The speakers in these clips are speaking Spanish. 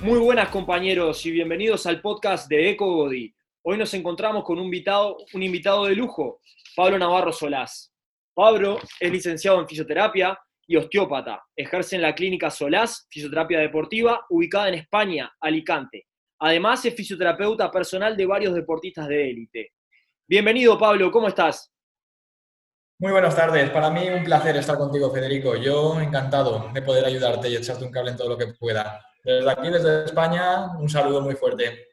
Muy buenas compañeros y bienvenidos al podcast de EcoBody. Hoy nos encontramos con un invitado, un invitado de lujo, Pablo Navarro Solás. Pablo es licenciado en fisioterapia y osteópata. Ejerce en la clínica Solás, fisioterapia deportiva, ubicada en España, Alicante. Además, es fisioterapeuta personal de varios deportistas de élite. Bienvenido, Pablo, ¿cómo estás? Muy buenas tardes. Para mí un placer estar contigo, Federico. Yo encantado de poder ayudarte y echarte un cable en todo lo que pueda. Desde aquí, desde España, un saludo muy fuerte.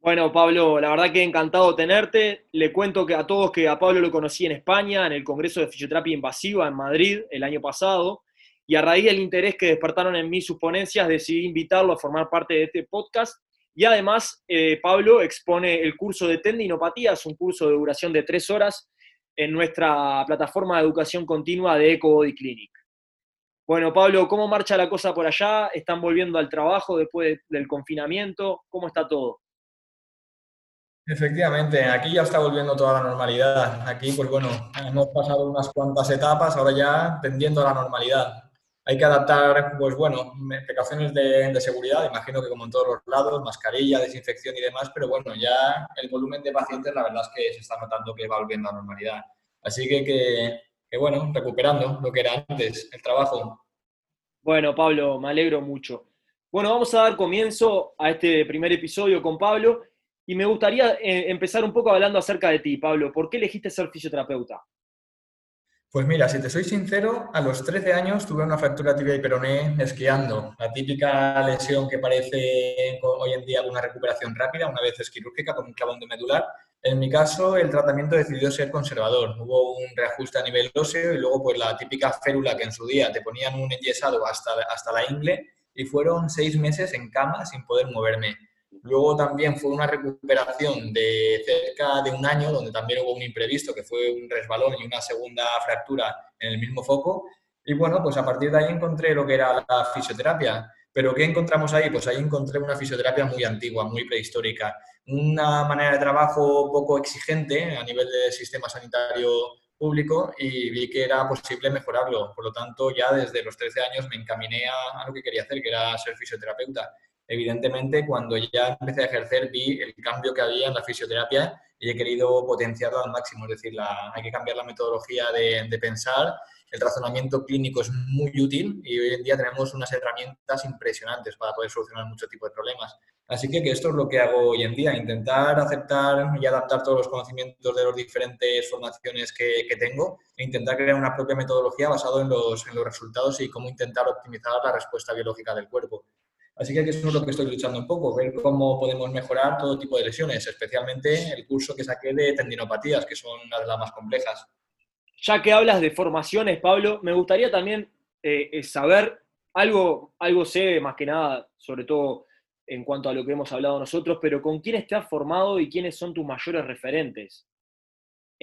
Bueno, Pablo, la verdad que encantado tenerte. Le cuento que a todos que a Pablo lo conocí en España, en el Congreso de Fisioterapia Invasiva en Madrid el año pasado, y a raíz del interés que despertaron en mí sus ponencias, decidí invitarlo a formar parte de este podcast. Y además, eh, Pablo expone el curso de tendinopatías, un curso de duración de tres horas en nuestra plataforma de educación continua de EcoBody Clinic. Bueno, Pablo, ¿cómo marcha la cosa por allá? ¿Están volviendo al trabajo después del confinamiento? ¿Cómo está todo? Efectivamente, aquí ya está volviendo toda la normalidad. Aquí, pues bueno, hemos pasado unas cuantas etapas, ahora ya tendiendo a la normalidad hay que adaptar, pues bueno, precauciones de, seguridad, imagino que como en todos los lados, mascarilla, desinfección y demás, pero bueno, ya el volumen de pacientes la verdad es que se está notando que va volviendo a normalidad. Así que, que, bueno, recuperando lo que era antes, el trabajo. Bueno, Pablo, me alegro mucho. Bueno, vamos a dar comienzo a este primer episodio con Pablo y me gustaría eh, empezar un poco hablando acerca de ti, Pablo. ¿Por qué elegiste ser fisioterapeuta? Pues mira, si te soy sincero, a los 13 años tuve una fractura tibia y peroné esquiando. La típica lesión que parece hoy en día una recuperación rápida, una vez es quirúrgica con un clavón de medular. En mi caso, el tratamiento decidió ser conservador. Hubo un reajuste a nivel óseo y luego pues la típica férula que en su día te ponían un enyesado hasta, hasta la ingle y fueron seis meses en cama sin poder moverme. Luego también fue una recuperación de cerca de un año, donde también hubo un imprevisto, que fue un resbalón y una segunda fractura en el mismo foco. Y bueno, pues a partir de ahí encontré lo que era la fisioterapia. ¿Pero qué encontramos ahí? Pues ahí encontré una fisioterapia muy antigua, muy prehistórica, una manera de trabajo poco exigente a nivel del sistema sanitario público y vi que era posible mejorarlo. Por lo tanto, ya desde los 13 años me encaminé a, lo que quería hacer, que era ser fisioterapeuta evidentemente cuando ya empecé a ejercer vi el cambio que había en la fisioterapia y he querido potenciarlo al máximo, es decir, hay que cambiar la metodología de, pensar, el razonamiento clínico es muy útil y hoy en día tenemos unas herramientas impresionantes para poder solucionar muchos tipos de problemas. Así que, esto es lo que hago hoy en día, intentar aceptar y adaptar todos los conocimientos de las diferentes formaciones que, que, tengo e intentar crear una propia metodología basada en los, en los resultados y cómo intentar optimizar la respuesta biológica del cuerpo. Así que eso es lo que estoy luchando un poco, ver cómo podemos mejorar todo tipo de lesiones, especialmente el curso que saqué de tendinopatías, que son una de las más complejas. Ya que hablas de formaciones, Pablo, me gustaría también eh, eh, saber algo, algo sé más que nada, sobre todo en cuanto a lo que hemos hablado nosotros, pero con quiénes te has formado y quiénes son tus mayores referentes.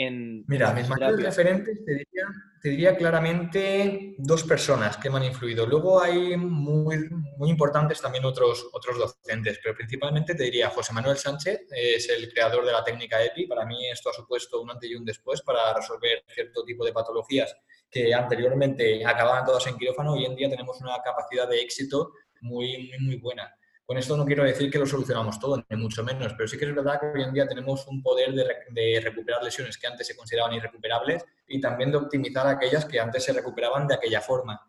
Mira, mis mayores referentes te diría, claramente dos personas que me han influido. Luego hay muy, muy importantes también otros, otros docentes, pero principalmente te diría José Manuel Sánchez, es el creador de la técnica EPI. Para mí esto ha supuesto un antes y un después para resolver cierto tipo de patologías que anteriormente acababan todas en quirófano. Hoy en día tenemos una capacidad de éxito muy, muy, muy buena. Con esto no quiero decir que lo solucionamos todo, ni mucho menos, pero sí que es verdad que hoy en día tenemos un poder de, recuperar lesiones que antes se consideraban irrecuperables y también de optimizar aquellas que antes se recuperaban de aquella forma.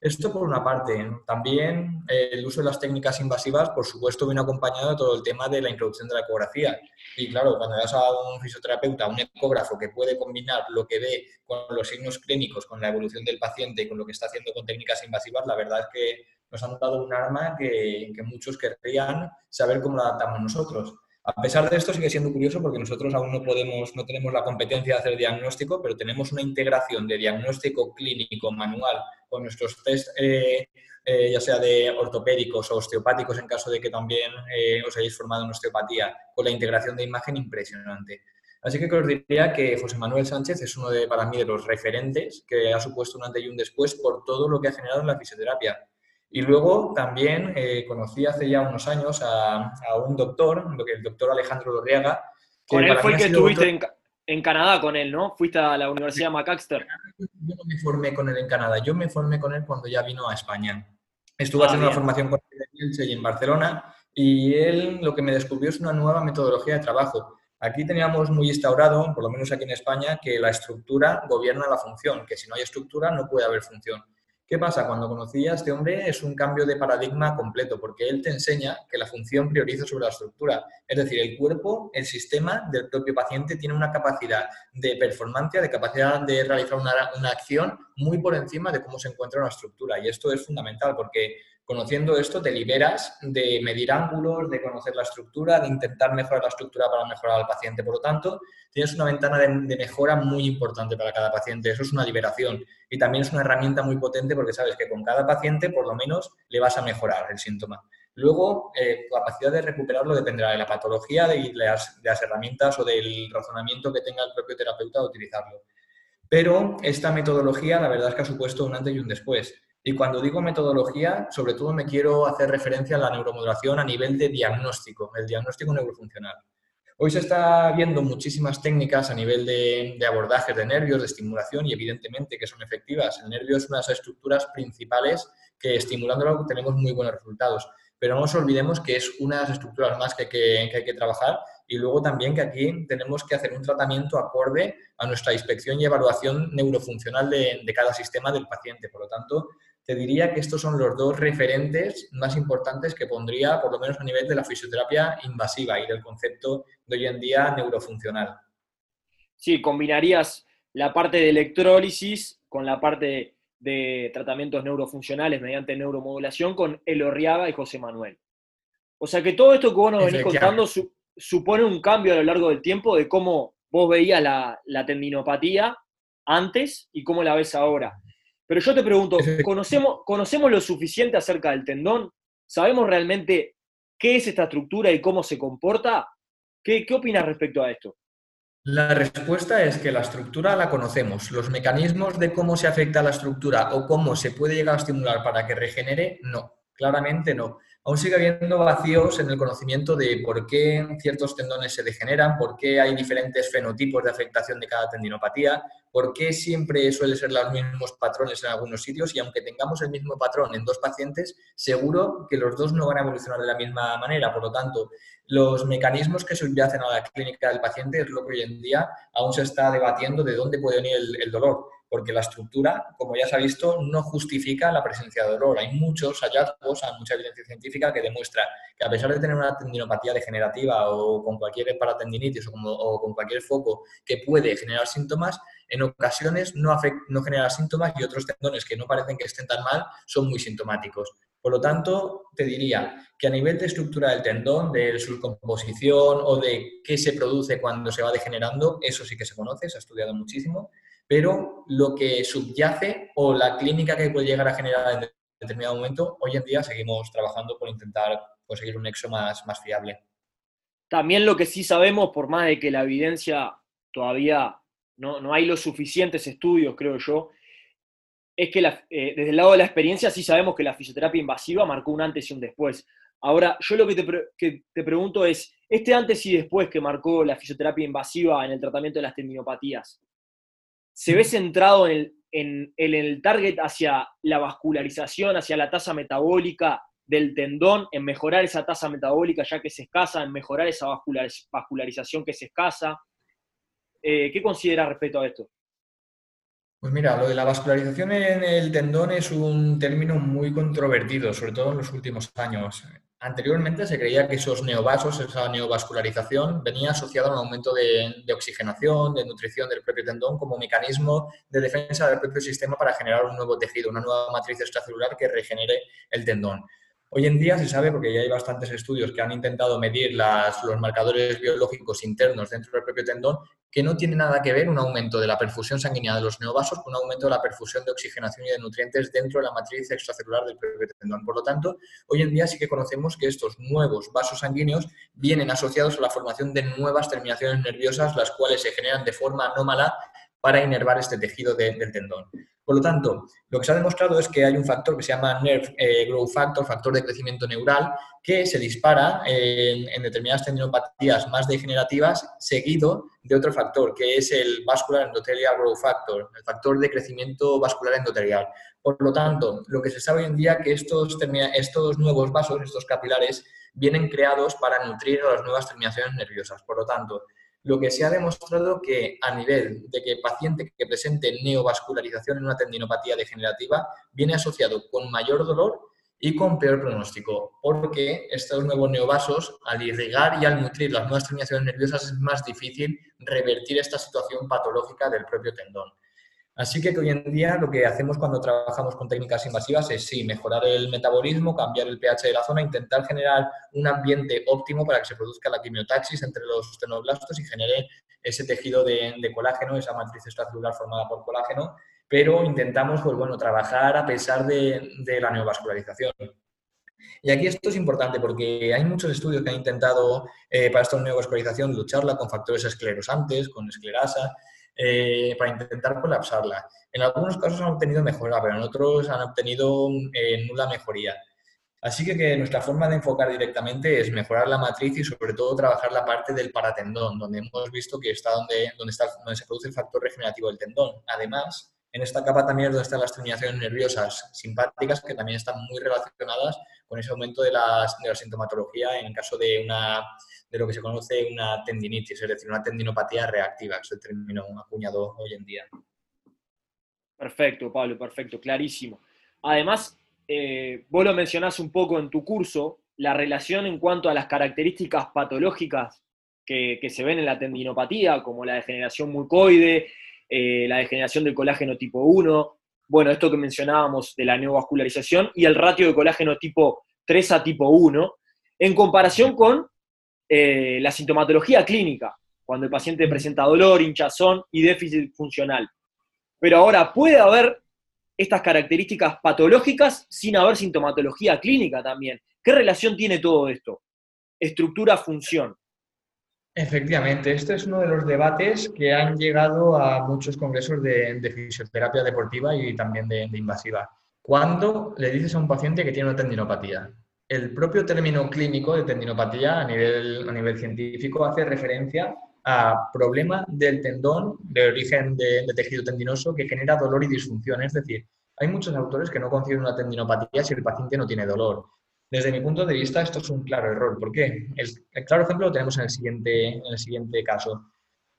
Esto por una parte. También eh, el uso de las técnicas invasivas, por supuesto, viene acompañado de todo el tema de la introducción de la ecografía. Y claro, cuando vas a un fisioterapeuta, un ecógrafo que puede combinar lo que ve con los signos clínicos, con la evolución del paciente y con lo que está haciendo con técnicas invasivas, la verdad es que nos han dado un arma que, muchos querrían saber cómo lo adaptamos nosotros. A pesar de esto sigue siendo curioso porque nosotros aún no podemos, no tenemos la competencia de hacer diagnóstico, pero tenemos una integración de diagnóstico clínico manual con nuestros test, eh, eh, ya sea de ortopédicos o osteopáticos en caso de que también eh, os hayáis formado en osteopatía, con la integración de imagen impresionante. Así que os diría que José Manuel Sánchez es uno de, para mí de los referentes que ha supuesto un antes y un después por todo lo que ha generado en la fisioterapia. Y luego también eh, conocí hace ya unos años a, un doctor, el doctor Alejandro Lorriaga. Con él fue el que estuviste en, Canadá con él, ¿no? Fuiste a la Universidad McAllister. Yo no me formé con él en Canadá, yo me formé con él cuando ya vino a España. Estuve ah, haciendo una formación con él en Barcelona y él lo que me descubrió es una nueva metodología de trabajo. Aquí teníamos muy instaurado, por lo menos aquí en España, que la estructura gobierna la función, que si no hay estructura no puede haber función. ¿Qué pasa? Cuando conocí a este hombre es un cambio de paradigma completo, porque él te enseña que la función prioriza sobre la estructura. Es decir, el cuerpo, el sistema del propio paciente tiene una capacidad de performance, de capacidad de realizar una, una acción muy por encima de cómo se encuentra una estructura. Y esto es fundamental porque Conociendo esto te liberas de medir ángulos, de conocer la estructura, de intentar mejorar la estructura para mejorar al paciente. Por lo tanto, tienes una ventana de, mejora muy importante para cada paciente. Eso es una liberación. Y también es una herramienta muy potente porque sabes que con cada paciente por lo menos le vas a mejorar el síntoma. Luego, eh, capacidad de recuperarlo dependerá de la patología, de las, de las herramientas o del razonamiento que tenga el propio terapeuta de utilizarlo. Pero esta metodología, la verdad es que ha supuesto un antes y un después. Y cuando digo metodología, sobre todo me quiero hacer referencia a la neuromodulación a nivel de diagnóstico, el diagnóstico neurofuncional. Hoy se está viendo muchísimas técnicas a nivel de, de abordajes de nervios, de estimulación y evidentemente que son efectivas. El nervio es una de las estructuras principales que estimulándolo tenemos muy buenos resultados. Pero no nos olvidemos que es una de las estructuras más que hay que, hay que trabajar y luego también que aquí tenemos que hacer un tratamiento acorde a nuestra inspección y evaluación neurofuncional de, de cada sistema del paciente. Por lo tanto, te diría que estos son los dos referentes más importantes que pondría, por lo menos a nivel de la fisioterapia invasiva y del concepto de hoy en día neurofuncional. Sí, combinarías la parte de electrólisis con la parte de tratamientos neurofuncionales mediante neuromodulación con Elorriaga y José Manuel. O sea que todo esto que vos nos venís contando supone un cambio a lo largo del tiempo de cómo vos veías la, la tendinopatía antes y cómo la ves ahora. Pero yo te pregunto, ¿conocemos, ¿conocemos lo suficiente acerca del tendón? ¿Sabemos realmente qué es esta estructura y cómo se comporta? ¿Qué, qué opinas respecto a esto? La respuesta es que la estructura la conocemos. Los mecanismos de cómo se afecta a la estructura o cómo se puede llegar a estimular para que regenere, no, claramente no aún sigue habiendo vacíos en el conocimiento de por qué ciertos tendones se degeneran, por qué hay diferentes fenotipos de afectación de cada tendinopatía, por qué siempre suele ser los mismos patrones en algunos sitios y aunque tengamos el mismo patrón en dos pacientes, seguro que los dos no van a evolucionar de la misma manera. Por lo tanto, los mecanismos que subyacen a la clínica del paciente es lo que hoy en día aún se está debatiendo de dónde puede venir el dolor porque la estructura, como ya se ha visto, no justifica la presencia de dolor. Hay muchos hallazgos, hay mucha evidencia científica que demuestra que a pesar de tener una tendinopatía degenerativa o con cualquier paratendinitis o, con cualquier foco que puede generar síntomas, en ocasiones no, no genera síntomas y otros tendones que no parecen que estén tan mal son muy sintomáticos. Por lo tanto, te diría que a nivel de estructura del tendón, de su composición o de qué se produce cuando se va degenerando, eso sí que se conoce, se ha estudiado muchísimo pero lo que subyace o la clínica que puede llegar a generar en determinado momento, hoy en día seguimos trabajando por intentar conseguir un nexo más, más fiable. También lo que sí sabemos, por más de que la evidencia todavía no, no hay los suficientes estudios, creo yo, es que eh, desde el lado de la experiencia sí sabemos que la fisioterapia invasiva marcó un antes y un después. Ahora, yo lo que te, que te pregunto es, este antes y después que marcó la fisioterapia invasiva en el tratamiento de las tendinopatías, se ve centrado en el, target hacia la vascularización, hacia la tasa metabólica del tendón, en mejorar esa tasa metabólica ya que es escasa, en mejorar esa vascularización que es escasa. Eh, ¿Qué considera respecto a esto? Pues mira, lo de la vascularización en el tendón es un término muy controvertido, sobre todo en los últimos años. Anteriormente se creía que esos neovasos, esa neovascularización, venía asociada a un aumento de, oxigenación, de nutrición del propio tendón como mecanismo de defensa del propio sistema para generar un nuevo tejido, una nueva matriz extracelular que regenere el tendón. Hoy en día se sabe, porque ya hay bastantes estudios que han intentado medir los marcadores biológicos internos dentro del propio tendón, que no tiene nada que ver un aumento de la perfusión sanguínea de los neovasos con un aumento de la perfusión de oxigenación y de nutrientes dentro de la matriz extracelular del propio tendón. Por lo tanto, hoy en día sí que conocemos que estos nuevos vasos sanguíneos vienen asociados a la formación de nuevas terminaciones nerviosas, las cuales se generan de forma anómala para inervar este tejido del tendón. Por lo tanto, lo que se ha demostrado es que hay un factor que se llama Nerve eh, Growth Factor, factor de crecimiento neural, que se dispara en, determinadas tendinopatías más degenerativas, seguido de otro factor, que es el Vascular Endothelial Growth Factor, el factor de crecimiento vascular endotelial. Por lo tanto, lo que se sabe hoy en día es que estos, estos nuevos vasos, estos capilares, vienen creados para nutrir a las nuevas terminaciones nerviosas. Por lo tanto, lo que se ha demostrado que a nivel de que paciente que presente neovascularización en una tendinopatía degenerativa viene asociado con mayor dolor y con peor pronóstico, porque estos nuevos neovasos, al irrigar y al nutrir las nuevas terminaciones nerviosas, es más difícil revertir esta situación patológica del propio tendón. Así que hoy en día lo que hacemos cuando trabajamos con técnicas invasivas es sí, mejorar el metabolismo, cambiar el pH de la zona, intentar generar un ambiente óptimo para que se produzca la quimiotaxis entre los estenoblastos y genere ese tejido de, colágeno, esa matriz extracelular formada por colágeno, pero intentamos pues, bueno, trabajar a pesar de, la neovascularización. Y aquí esto es importante porque hay muchos estudios que han intentado eh, para esta neovascularización lucharla con factores esclerosantes, con esclerasa, eh, para intentar colapsarla. En algunos casos han obtenido mejora, pero en otros han obtenido eh, nula mejoría. Así que, nuestra forma de enfocar directamente es mejorar la matriz y sobre todo trabajar la parte del paratendón, donde hemos visto que está donde, donde, está, donde se produce el factor regenerativo del tendón. Además, en esta capa también es donde están las terminaciones nerviosas simpáticas, que también están muy relacionadas con ese aumento de, de la sintomatología en el caso de una de lo que se conoce una tendinitis, es decir, una tendinopatía reactiva, que es el término acuñado hoy en día. Perfecto, Pablo, perfecto, clarísimo. Además, eh, vos lo mencionás un poco en tu curso, la relación en cuanto a las características patológicas que, se ven en la tendinopatía, como la degeneración mucoide, eh, la degeneración del colágeno tipo 1, bueno, esto que mencionábamos de la neovascularización y el ratio de colágeno tipo 3 a tipo 1, en comparación con eh, la sintomatología clínica, cuando el paciente presenta dolor, hinchazón y déficit funcional. Pero ahora puede haber estas características patológicas sin haber sintomatología clínica también. ¿Qué relación tiene todo esto? Estructura-función. Efectivamente, este es uno de los debates que han llegado a muchos congresos de, fisioterapia deportiva y también de, de invasiva. ¿Cuándo le dices a un paciente que tiene una tendinopatía? el propio término clínico de tendinopatía a nivel, científico hace referencia a problema del tendón de origen de, tejido tendinoso que genera dolor y disfunción. Es decir, hay muchos autores que no conciben una tendinopatía si el paciente no tiene dolor. Desde mi punto de vista, esto es un claro error. ¿Por qué? El, claro ejemplo lo tenemos en el, siguiente, en el siguiente caso.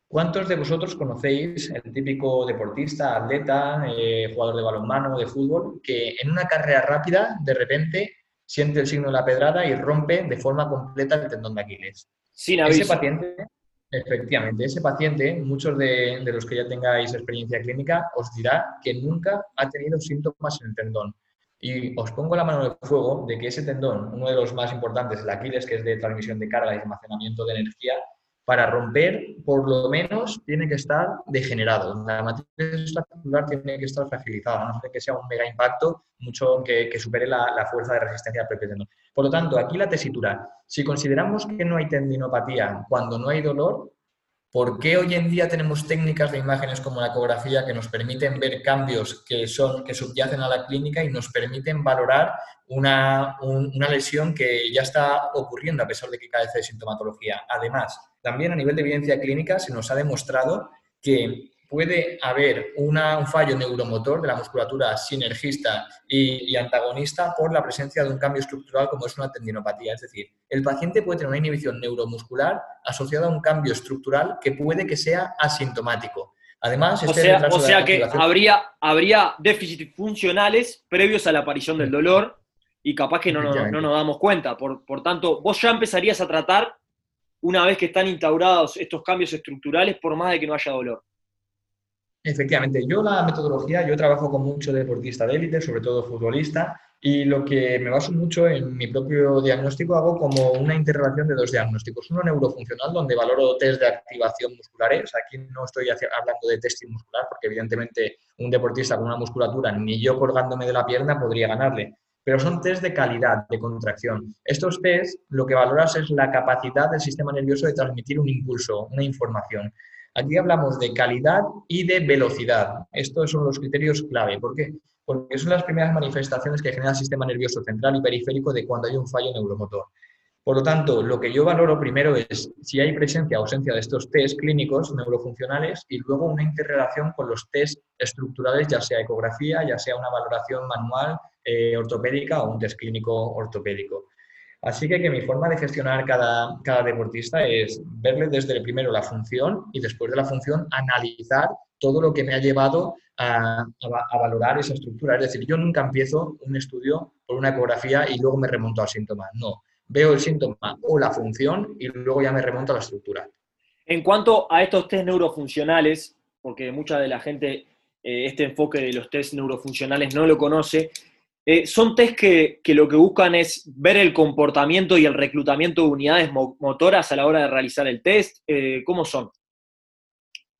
¿Cuántos de vosotros conocéis el típico deportista, atleta, eh, jugador de balonmano, de fútbol, que en una carrera rápida de repente siente el signo de la pedrada y rompe de forma completa el tendón de Aquiles. Sin aviso. Ese paciente, efectivamente, ese paciente, muchos de, los que ya tengáis experiencia clínica, os dirá que nunca ha tenido síntomas en el tendón. Y os pongo la mano en fuego de que ese tendón, uno de los más importantes, el Aquiles, que es de transmisión de carga y almacenamiento de energía, para romper, por lo menos, tiene que estar degenerado. La matriz estructural tiene que estar fragilizada, no ser que sea un mega impacto, mucho que, supere la, fuerza de resistencia del propio tendón. Por lo tanto, aquí la tesitura. Si consideramos que no hay tendinopatía cuando no hay dolor, ¿Por qué hoy en día tenemos técnicas de imágenes como la ecografía que nos permiten ver cambios que, son, que subyacen a la clínica y nos permiten valorar una, una lesión que ya está ocurriendo a pesar de que carece de sintomatología? Además, también a nivel de evidencia clínica se nos ha demostrado que puede haber un fallo neuromotor de la musculatura sinergista y, antagonista por la presencia de un cambio estructural como es una tendinopatía. Es decir, el paciente puede tener una inhibición neuromuscular asociada a un cambio estructural que puede que sea asintomático. Además, o este sea, que habría, habría déficits funcionales previos a la aparición del dolor y capaz que no, no, nos damos cuenta. Por, por tanto, vos ya empezarías a tratar una vez que están instaurados estos cambios estructurales por más de que no haya dolor. Efectivamente, yo la metodología, yo trabajo con mucho deportista de élite, sobre todo futbolista, Y lo que me baso mucho en mi propio diagnóstico, hago como una interrelación de dos diagnósticos. Uno neurofuncional, donde valoro test de activación musculares. Aquí no estoy hablando de testing muscular, porque evidentemente un deportista con una musculatura, ni yo colgándome de la pierna, podría ganarle. Pero son test de calidad, de contracción. Estos test lo que valoras es la capacidad del sistema nervioso de transmitir un impulso, una información. Aquí hablamos de calidad y de velocidad. Estos son los criterios clave. ¿Por qué? porque son las primeras manifestaciones que genera el sistema nervioso central y periférico de cuando hay un fallo neuromotor. Por lo tanto, lo que yo valoro primero es si hay presencia o ausencia de estos test clínicos neurofuncionales y luego una interrelación con los test estructurales, ya sea ecografía, ya sea una valoración manual eh, ortopédica o un test clínico ortopédico. Así que, mi forma de gestionar cada, cada deportista es verle desde el primero la función y después de la función analizar todo lo que me ha llevado a, valorar esa estructura. Es decir, yo nunca empiezo un estudio por una ecografía y luego me remonto al síntoma. No, veo el síntoma o la función y luego ya me remonto a la estructura. En cuanto a estos test neurofuncionales, porque mucha de la gente eh, este enfoque de los test neurofuncionales no lo conoce, eh, son test que, lo que buscan es ver el comportamiento y el reclutamiento de unidades motoras a la hora de realizar el test. Eh, ¿Cómo son?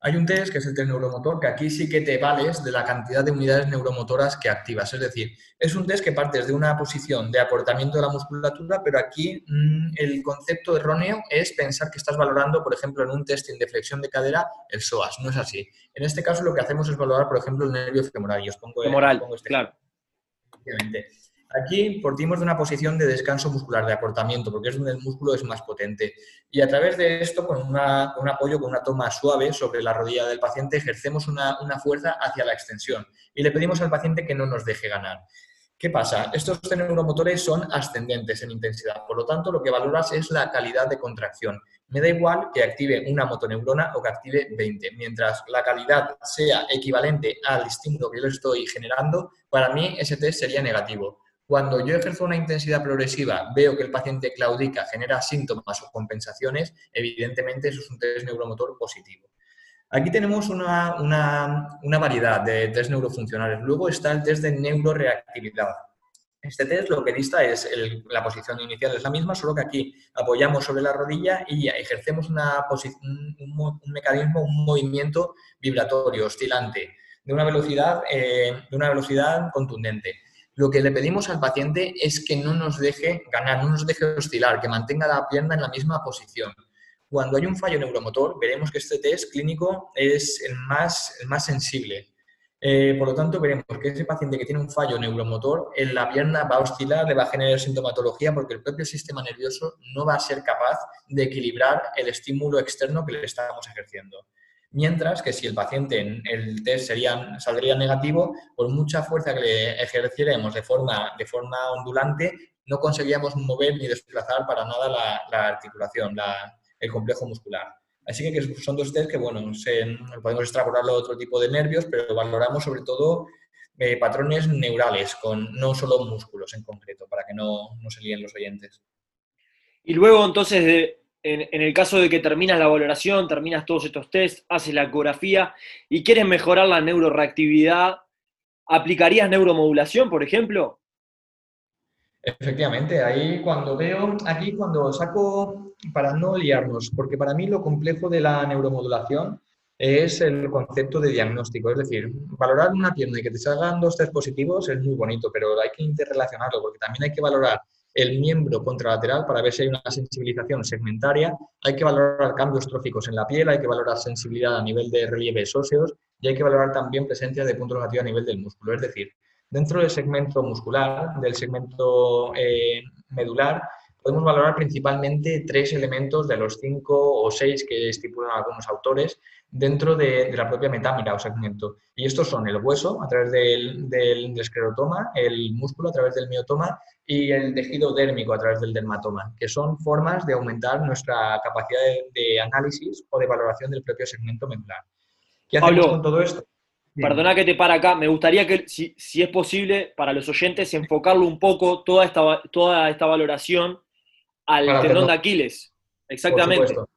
Hay un test que es el test neuromotor, que aquí sí que te vales de la cantidad de unidades neuromotoras que activas. Es decir, es un test que partes de una posición de acortamiento de la musculatura, pero aquí mm, el concepto erróneo es pensar que estás valorando, por ejemplo, en un testing de flexión de cadera, el psoas. No es así. En este caso lo que hacemos es valorar, por ejemplo, el nervio femoral. Y os pongo, femoral, este claro. Aquí partimos de una posición de descanso muscular, de acortamiento, porque es donde el músculo es más potente. Y a través de esto, con, un apoyo, con una toma suave sobre la rodilla del paciente, ejercemos una, fuerza hacia la extensión y le pedimos al paciente que no nos deje ganar. ¿Qué pasa? Estos neuromotores son ascendentes en intensidad, por lo tanto lo que valoras es la calidad de contracción. Me da igual que active una motoneurona o que active 20. Mientras la calidad sea equivalente al estímulo que yo estoy generando, para mí ese test sería negativo. Cuando yo ejerzo una intensidad progresiva, veo que el paciente claudica, genera síntomas o compensaciones, evidentemente eso es un test neuromotor positivo. Aquí tenemos una, variedad de test neurofuncionales. Luego está el test de neuroreactividad. Este test lo que dista es la posición inicial es la misma, solo que aquí apoyamos sobre la rodilla y ejercemos una un, mecanismo, un movimiento vibratorio, oscilante, de una velocidad, eh, de una velocidad contundente lo que le pedimos al paciente es que no nos deje ganar, no nos deje oscilar, que mantenga la pierna en la misma posición. Cuando hay un fallo neuromotor, veremos que este test clínico es el más, el más sensible. Eh, por lo tanto, veremos que ese paciente que tiene un fallo neuromotor, en la pierna va a oscilar, le va a generar sintomatología porque el propio sistema nervioso no va a ser capaz de equilibrar el estímulo externo que le estamos ejerciendo. Mientras que si el paciente en el test sería, saldría negativo, por mucha fuerza que le ejerciéramos de forma, de forma ondulante, no conseguíamos mover ni desplazar para nada la, articulación, el complejo muscular. Así que son dos test que, bueno, podemos extrapolarlo a otro tipo de nervios, pero valoramos sobre todo eh, patrones neurales, con no solo músculos en concreto, para que no, no se líen los oyentes. Y luego, entonces, de, en, el caso de que terminas la valoración, terminas todos estos tests, haces la ecografía y quieres mejorar la neuroreactividad, ¿aplicarías neuromodulación, por ejemplo? Efectivamente, ahí cuando veo, aquí cuando saco, para no liarnos, porque para mí lo complejo de la neuromodulación es el concepto de diagnóstico. Es decir, valorar una pierna y que te salgan dos test positivos es muy bonito, pero hay que interrelacionarlo porque también hay que valorar el miembro contralateral para ver si hay una sensibilización segmentaria. Hay que valorar cambios tróficos en la piel, hay que valorar sensibilidad a nivel de relieves óseos y hay que valorar también presencia de puntos negativos a nivel del músculo. Es decir, dentro del segmento muscular, del segmento eh, medular, podemos valorar principalmente tres elementos de los cinco o seis que estipulan algunos autores dentro de, la propia metámera o segmento. Y estos son el hueso a través del, del, esclerotoma, el músculo a través del miotoma y el tejido dérmico a través del dermatoma, que son formas de aumentar nuestra capacidad de, análisis o de valoración del propio segmento medular. ¿Qué hacemos con todo esto? Perdona que te para acá, me gustaría que, si, es posible, para los oyentes, enfocarlo un poco, toda esta, toda esta valoración al tendón de Aquiles. Exactamente. Por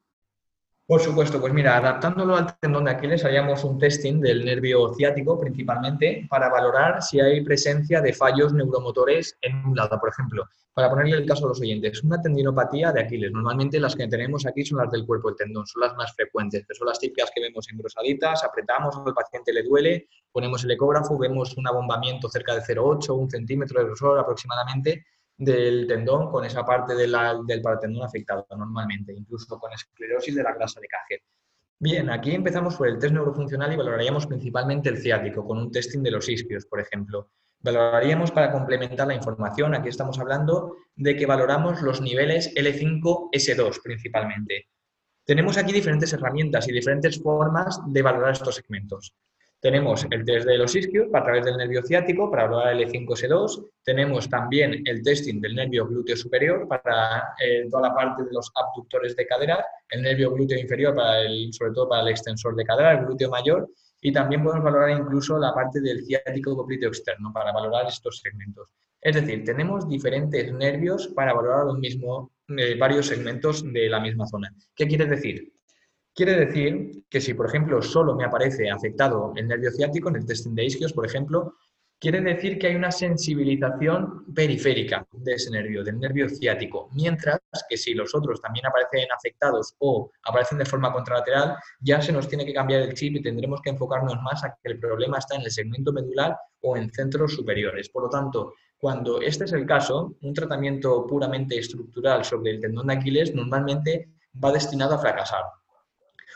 supuesto, pues mira, adaptándolo al tendón de Aquiles haríamos un testing del nervio ciático principalmente para valorar si hay presencia de fallos neuromotores en un lado. Por ejemplo, para ponerle el caso a los oyentes, una tendinopatía de Aquiles. Normalmente las que tenemos aquí son las del cuerpo del tendón, son las más frecuentes, que son las típicas que vemos engrosaditas, apretamos, al paciente le duele, ponemos el ecógrafo, vemos un abombamiento cerca de 0,8, un centímetro de grosor aproximadamente, del tendón con esa parte del paratendón afectado normalmente, incluso con esclerosis de la grasa de Cajer. Bien, aquí empezamos por el test neurofuncional y valoraríamos principalmente el ciático, con un testing de los isquios, por ejemplo. Valoraríamos para complementar la información, aquí estamos hablando de que valoramos los niveles L5-S2 principalmente. Tenemos aquí diferentes herramientas y diferentes formas de valorar estos segmentos. Tenemos el test de los isquios a través del nervio ciático para valorar el L5S2. Tenemos también el testing del nervio glúteo superior para eh, toda la parte de los abductores de cadera, el nervio glúteo inferior para el, sobre todo para el extensor de cadera, el glúteo mayor. Y también podemos valorar incluso la parte del ciático popliteo externo para valorar estos segmentos. Es decir, tenemos diferentes nervios para valorar los mismo, eh, varios segmentos de la misma zona. ¿Qué quiere decir? Quiere decir que si, por ejemplo, solo me aparece afectado el nervio ciático, en el testing de isquios, por ejemplo, quiere decir que hay una sensibilización periférica de ese nervio, del nervio ciático, mientras que si los otros también aparecen afectados o aparecen de forma contralateral, ya se nos tiene que cambiar el chip y tendremos que enfocarnos más a que el problema está en el segmento medular o en centros superiores. Por lo tanto, cuando este es el caso, un tratamiento puramente estructural sobre el tendón de Aquiles normalmente va destinado a fracasar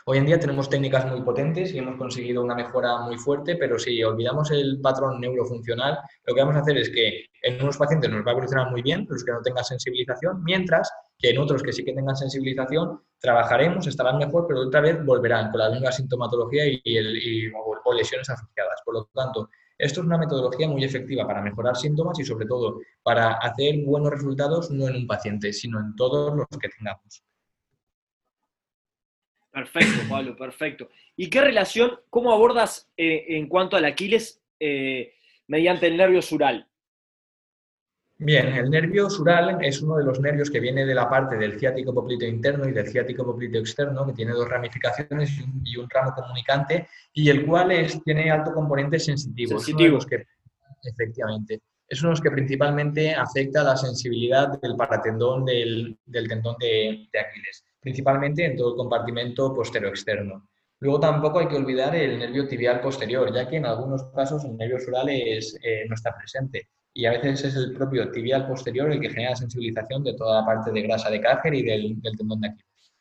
Hoy en día tenemos técnicas muy potentes y hemos conseguido una mejora muy fuerte, pero si olvidamos el patrón neurofuncional, lo que vamos a hacer es que en unos pacientes nos va a evolucionar muy bien, los que no tengan sensibilización, mientras que en otros que sí que tengan sensibilización, trabajaremos, estarán mejor, pero otra vez volverán con la misma sintomatología y, el, o lesiones asociadas. Por lo tanto, esto es una metodología muy efectiva para mejorar síntomas y sobre todo para hacer buenos resultados no en un paciente, sino en todos los que tengamos. Perfecto, Pablo, perfecto. ¿Y qué relación, cómo abordas eh, en cuanto al Aquiles eh, mediante el nervio sural? Bien, el nervio sural es uno de los nervios que viene de la parte del ciático popliteo interno y del ciático popliteo externo, que tiene dos ramificaciones y un, ramo comunicante, y el cual es, tiene alto componente sensitivo. Sensitivo. que, efectivamente. Es uno de los que principalmente afecta la sensibilidad del paratendón del, tendón de Aquiles principalmente en todo el compartimento postero-externo. Luego tampoco hay que olvidar el nervio tibial posterior, ya que en algunos casos el nervio sural es, eh, no está presente y a veces es el propio tibial posterior el que genera sensibilización de toda la parte de grasa de Cájer y del, tendón de Aquiles.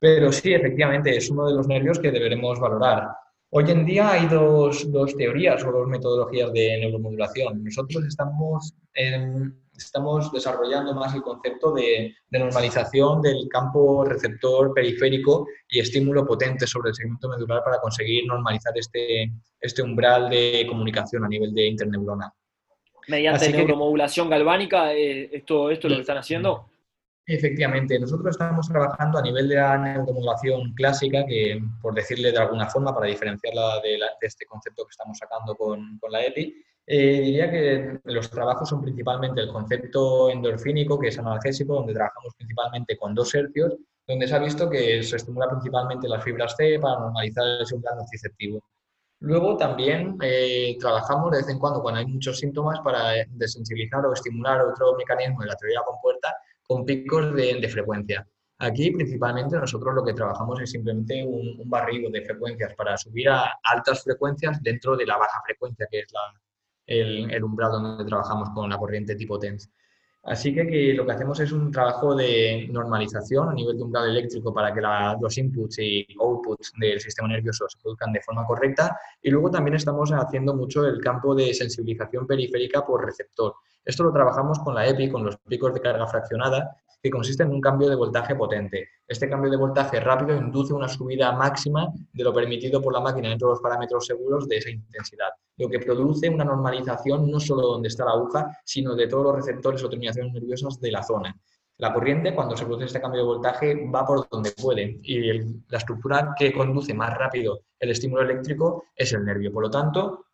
Pero sí, efectivamente, es uno de los nervios que deberemos valorar. Hoy en día hay dos, dos teorías o dos metodologías de neuromodulación. Nosotros estamos en, estamos desarrollando más el concepto de, normalización del campo receptor periférico y estímulo potente sobre el segmento medular para conseguir normalizar este, este umbral de comunicación a nivel de interneurona. Mediante neuromodulación galvánica, eh, ¿esto, ¿esto es lo que están haciendo? Efectivamente, nosotros estamos trabajando a nivel de la neuromodulación clásica, que por decirle de alguna forma, para diferenciarla de, este concepto que estamos sacando con, con la EPI, eh, diría que los trabajos son principalmente el concepto endorfínico, que es analgésico, donde trabajamos principalmente con dos hercios, donde se ha visto que se estimula principalmente las fibras C para normalizar el umbral nociceptivo. Luego también eh, trabajamos de vez en cuando, cuando hay muchos síntomas, para desensibilizar o estimular otro mecanismo de la teoría compuerta con picos de, frecuencia. Aquí principalmente nosotros lo que trabajamos es simplemente un, barrido de frecuencias para subir a altas frecuencias dentro de la baja frecuencia, que es la, el, umbral donde trabajamos con la corriente tipo TENS. Así que, lo que hacemos es un trabajo de normalización a nivel de umbral eléctrico para que los inputs y outputs del sistema nervioso se produzcan de forma correcta. Y luego también estamos haciendo mucho el campo de sensibilización periférica por receptor. Esto lo trabajamos con la EPI, con los picos de carga fraccionada, que consiste en un cambio de voltaje potente. Este cambio de voltaje rápido induce una subida máxima de lo permitido por la máquina dentro de los parámetros seguros de esa intensidad, lo que produce una normalización no solo donde está la aguja, sino de todos los receptores o terminaciones nerviosas de la zona. La corriente, cuando se produce este cambio de voltaje, va por donde puede y la estructura que conduce más rápido el estímulo eléctrico es el nervio. Por lo tanto,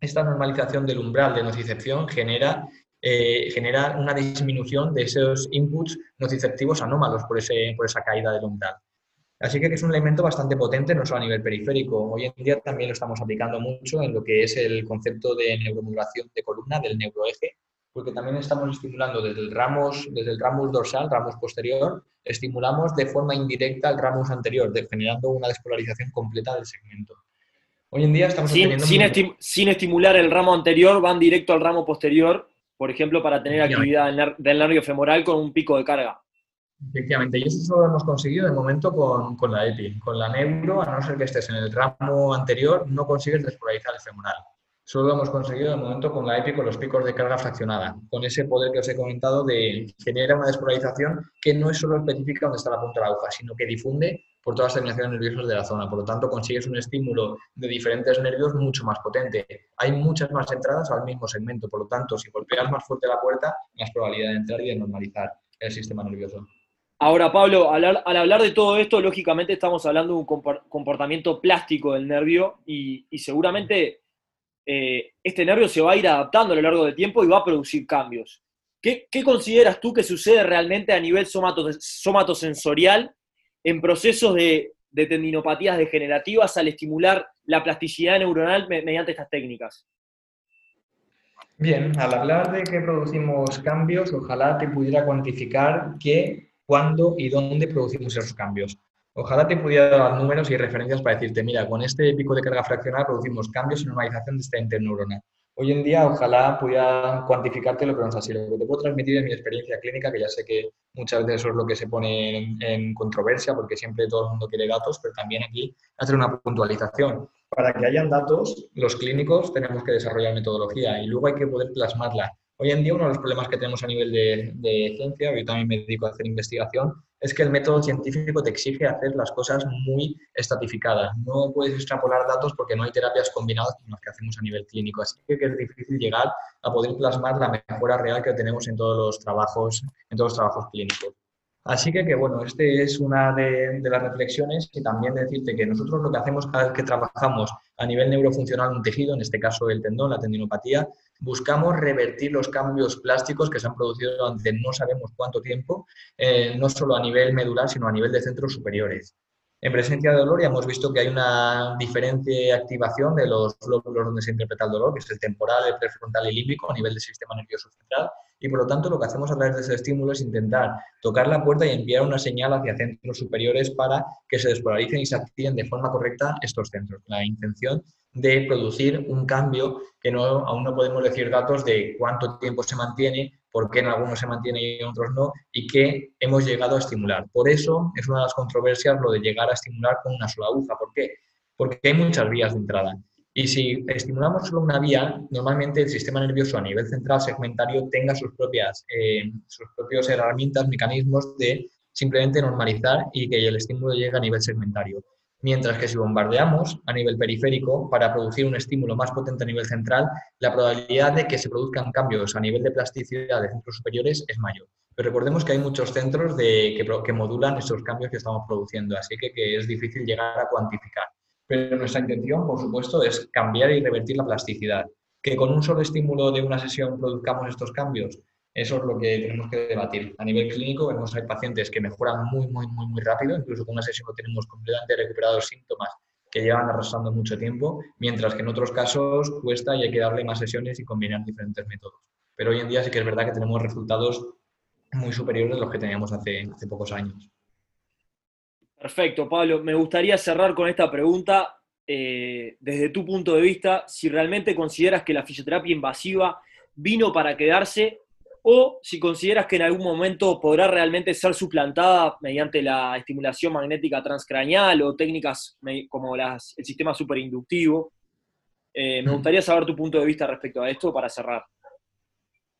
esta normalización del umbral de nocicepción genera eh, genera una disminución de esos inputs nociceptivos anómalos por, ese, por esa caída del umbral. Así que es un elemento bastante potente, no solo a nivel periférico. Hoy en día también lo estamos aplicando mucho en lo que es el concepto de neuromodulación de columna, del neuroeje, porque también estamos estimulando desde el ramus, desde el ramus dorsal, ramus posterior, estimulamos de forma indirecta el ramus anterior, generando una despolarización completa del segmento. Hoy en día estamos sin, sin, estimular el ramo anterior, van directo al ramo posterior, por ejemplo, para tener actividad del nervio femoral con un pico de carga. Efectivamente, y eso solo lo hemos conseguido de momento con, con, la EPI. Con la neuro, a no ser que estés en el ramo anterior, no consigues despolarizar el femoral. Solo lo hemos conseguido de momento con la EPI con los picos de carga fraccionada, con ese poder que os he comentado de generar una despolarización que no es solo específica donde está la punta de la aguja, sino que difunde por todas las terminaciones nerviosas de la zona. Por lo tanto, consigues un estímulo de diferentes nervios mucho más potente. Hay muchas más entradas al mismo segmento. Por lo tanto, si golpeas más fuerte la puerta, más probabilidad de entrar y de normalizar el sistema nervioso. Ahora, Pablo, al, hablar de todo esto, lógicamente estamos hablando de un comportamiento plástico del nervio y, seguramente eh, este nervio se va a ir adaptando a lo largo del tiempo y va a producir cambios. ¿Qué, consideras tú que sucede realmente a nivel somatosensorial en procesos de, tendinopatías degenerativas al estimular la plasticidad neuronal mediante estas técnicas? Bien, al hablar de que producimos cambios, ojalá te pudiera cuantificar qué cuándo y dónde producimos esos cambios. Ojalá te pudiera dar números y referencias para decirte, mira, con este pico de carga fraccional producimos cambios y normalización de esta interneurona. Hoy en día, ojalá pudiera cuantificarte lo que no es así. Lo que te puedo transmitir de mi experiencia clínica, que ya sé que muchas veces eso es lo que se pone en, controversia, porque siempre todo el mundo quiere datos, pero también aquí hacer una puntualización. Para que hayan datos, los clínicos tenemos que desarrollar metodología y luego hay que poder plasmarla Hoy en día uno de los problemas que tenemos a nivel de, ciencia, yo también me dedico a hacer investigación, es que el método científico te exige hacer las cosas muy estatificadas. No puedes extrapolar datos porque no hay terapias combinadas como las que hacemos a nivel clínico. Así que es difícil llegar a poder plasmar la mejora real que tenemos en todos los trabajos, en todos los trabajos clínicos. Así que, bueno, este es una de, de, las reflexiones y también decirte que nosotros lo que hacemos cada vez que trabajamos a nivel neurofuncional un tejido, en este caso el tendón, la tendinopatía, buscamos revertir los cambios plásticos que se han producido durante no sabemos cuánto tiempo, eh, no solo a nivel medular, sino a nivel de centros superiores. En presencia de dolor ya hemos visto que hay una diferente activación de los lóbulos donde se interpreta el dolor, que es el temporal, el prefrontal y límbico a nivel del sistema nervioso central. Y por lo tanto lo que hacemos a través de ese estímulo es intentar tocar la puerta y enviar una señal hacia centros superiores para que se despolaricen y se activen de forma correcta estos centros. La intención de producir un cambio que no, aún no podemos decir datos de cuánto tiempo se mantiene, por qué en algunos se mantiene y en otros no, y qué hemos llegado a estimular. Por eso es una de las controversias lo de llegar a estimular con una sola aguja. ¿Por qué? Porque hay muchas vías de entrada. Y si estimulamos solo una vía, normalmente el sistema nervioso a nivel central segmentario tenga sus propias, eh, sus propias herramientas, mecanismos de simplemente normalizar y que el estímulo llegue a nivel segmentario. Mientras que si bombardeamos a nivel periférico para producir un estímulo más potente a nivel central, la probabilidad de que se produzcan cambios a nivel de plasticidad de centros superiores es mayor. Pero recordemos que hay muchos centros de, que, modulan esos cambios que estamos produciendo, así que, que es difícil llegar a cuantificar. Pero nuestra intención, por supuesto, es cambiar y revertir la plasticidad. Que con un solo estímulo de una sesión produzcamos estos cambios, eso es lo que tenemos que debatir. A nivel clínico vemos hay pacientes que mejoran muy, muy, muy, muy rápido, incluso con una sesión tenemos completamente recuperados síntomas que llevan arrastrando mucho tiempo, mientras que en otros casos cuesta y hay que darle más sesiones y combinar diferentes métodos. Pero hoy en día sí que es verdad que tenemos resultados muy superiores a los que teníamos hace, hace pocos años. Perfecto, Pablo. Me gustaría cerrar con esta pregunta. Eh, desde tu punto de vista, si realmente consideras que la fisioterapia invasiva vino para quedarse o si consideras que en algún momento podrá realmente ser suplantada mediante la estimulación magnética transcraneal o técnicas como las, el sistema superinductivo. Eh, me gustaría saber tu punto de vista respecto a esto para cerrar.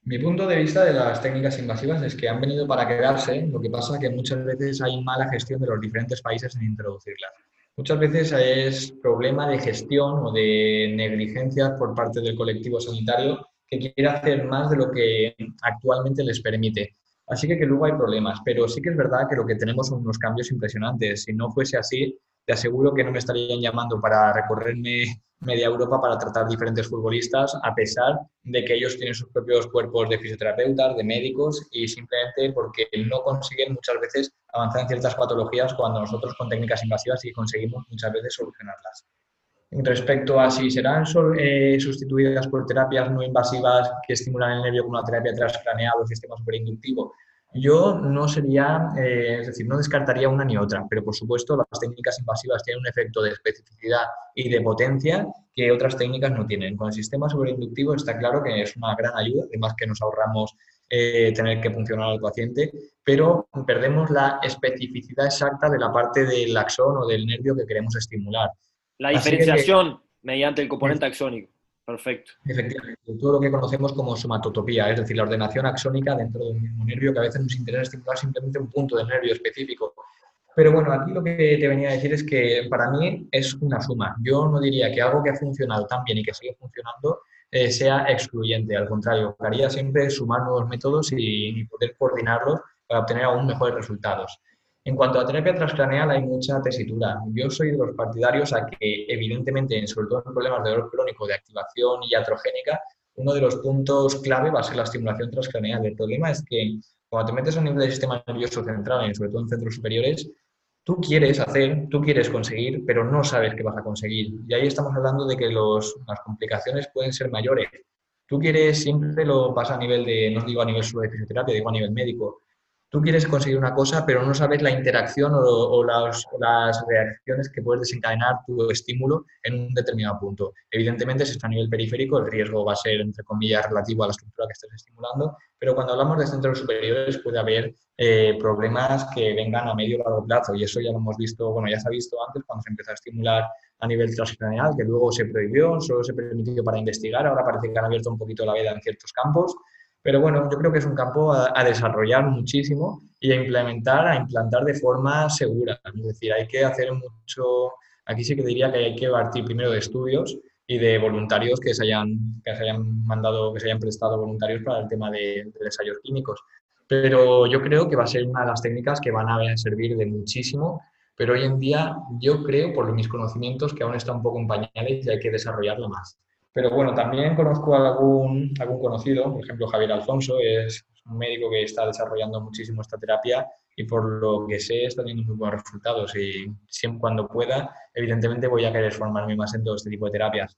Mi punto de vista de las técnicas invasivas es que han venido para quedarse, lo que pasa es que muchas veces hay mala gestión de los diferentes países en introducirlas. Muchas veces es problema de gestión o de negligencia por parte del colectivo sanitario que quiere hacer más de lo que actualmente les permite. Así que, que luego hay problemas, pero sí que es verdad que lo que tenemos son unos cambios impresionantes. Si no fuese así, te aseguro que no me estarían llamando para recorrerme media Europa para tratar diferentes futbolistas, a pesar de que ellos tienen sus propios cuerpos de fisioterapeutas, de médicos, y simplemente porque no consiguen muchas veces avanzar en ciertas patologías cuando nosotros con técnicas invasivas sí conseguimos muchas veces solucionarlas. Respecto a si serán eh, sustituidas por terapias no invasivas que estimulan el nervio como la terapia transcraneal o el sistema superinductivo, yo no sería, eh, es decir, no descartaría una ni otra, pero por supuesto las técnicas invasivas tienen un efecto de especificidad y de potencia que otras técnicas no tienen. Con el sistema superinductivo está claro que es una gran ayuda, además que nos ahorramos eh, tener que funcionar al paciente, pero perdemos la especificidad exacta de la parte del axón o del nervio que queremos estimular. La diferenciación mediante el componente axónico. Perfecto. Efectivamente, todo lo que conocemos como somatotopía, es decir, la ordenación axónica dentro de un mismo nervio que a veces nos interesa estimular simplemente un punto del nervio específico. Pero bueno, aquí lo que te venía a decir es que para mí es una suma. Yo no diría que algo que ha funcionado tan bien y que sigue funcionando eh, sea excluyente. Al contrario, haría siempre sumar nuevos métodos y, y poder coordinarlos para obtener aún mejores resultados. En cuanto a terapia transcraneal, hay mucha tesitura. Yo soy de los partidarios a que, evidentemente, sobre todo en problemas de dolor crónico, de activación iatrogénica, uno de los puntos clave va a ser la estimulación transcraneal. El problema es que cuando te metes a nivel del sistema nervioso central, y sobre todo en centros superiores, tú quieres hacer, tú quieres conseguir, pero no sabes qué vas a conseguir. Y ahí estamos hablando de que las complicaciones pueden ser mayores. Tú quieres, siempre lo pasa a nivel de, no digo a nivel solo de fisioterapia, digo a nivel médico tú quieres conseguir una cosa, pero no sabes la interacción o, las, reacciones que puedes desencadenar tu estímulo en un determinado punto. Evidentemente, si está a nivel periférico, el riesgo va a ser, entre comillas, relativo a la estructura que estés estimulando, pero cuando hablamos de centros superiores puede haber eh, problemas que vengan a medio o largo plazo y eso ya lo hemos visto, bueno, ya se ha visto antes cuando se empezó a estimular a nivel transcranial, que luego se prohibió, solo se permitió para investigar, ahora parece que han abierto un poquito la veda en ciertos campos pero bueno, yo creo que es un campo a, desarrollar muchísimo y a implementar, a implantar de forma segura. Es decir, hay que hacer mucho, aquí sí que diría que hay que partir primero de estudios y de voluntarios que se hayan, que se hayan mandado, que se hayan prestado voluntarios para el tema de, de ensayos químicos. Pero yo creo que va a ser una de las técnicas que van a servir de muchísimo pero hoy en día yo creo, por mis conocimientos, que aún está un poco en pañales y hay que desarrollarla más. Pero bueno, también conozco a algún, algún conocido, por ejemplo Javier Alfonso, es un médico que está desarrollando muchísimo esta terapia y por lo que sé está teniendo muy buenos resultados y siempre cuando pueda, evidentemente voy a querer formarme más en todo este tipo de terapias.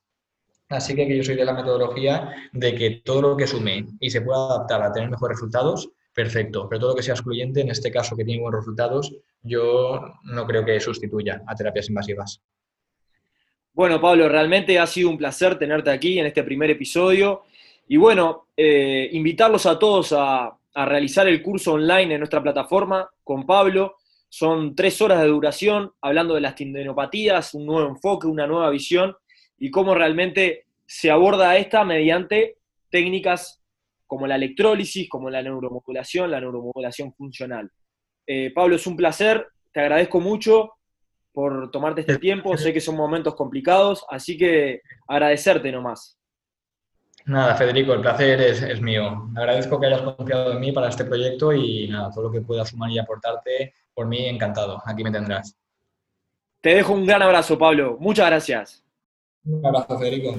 Así que yo soy de la metodología de que todo lo que sume y se pueda adaptar a tener mejores resultados, perfecto, pero todo lo que sea excluyente, en este caso que tiene buenos resultados, yo no creo que sustituya a terapias invasivas. Bueno, Pablo, realmente ha sido un placer tenerte aquí en este primer episodio. Y bueno, eh, invitarlos a todos a, realizar el curso online en nuestra plataforma con Pablo. Son tres horas de duración hablando de las tendinopatías, un nuevo enfoque, una nueva visión y cómo realmente se aborda esta mediante técnicas como la electrólisis, como la neuromodulación, la neuromodulación funcional. Eh, Pablo, es un placer, te agradezco mucho por tomarte este tiempo. Sé que son momentos complicados, así que agradecerte nomás. Nada, Federico, el placer es, mío. Agradezco que hayas confiado en mí para este proyecto y nada, todo lo que pueda sumar y aportarte, por mí encantado. Aquí me tendrás. Te dejo un gran abrazo, Pablo. Muchas gracias. Un abrazo, Federico.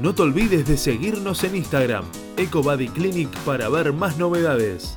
No te olvides de seguirnos en Instagram, EcoBodyClinic, para ver más novedades.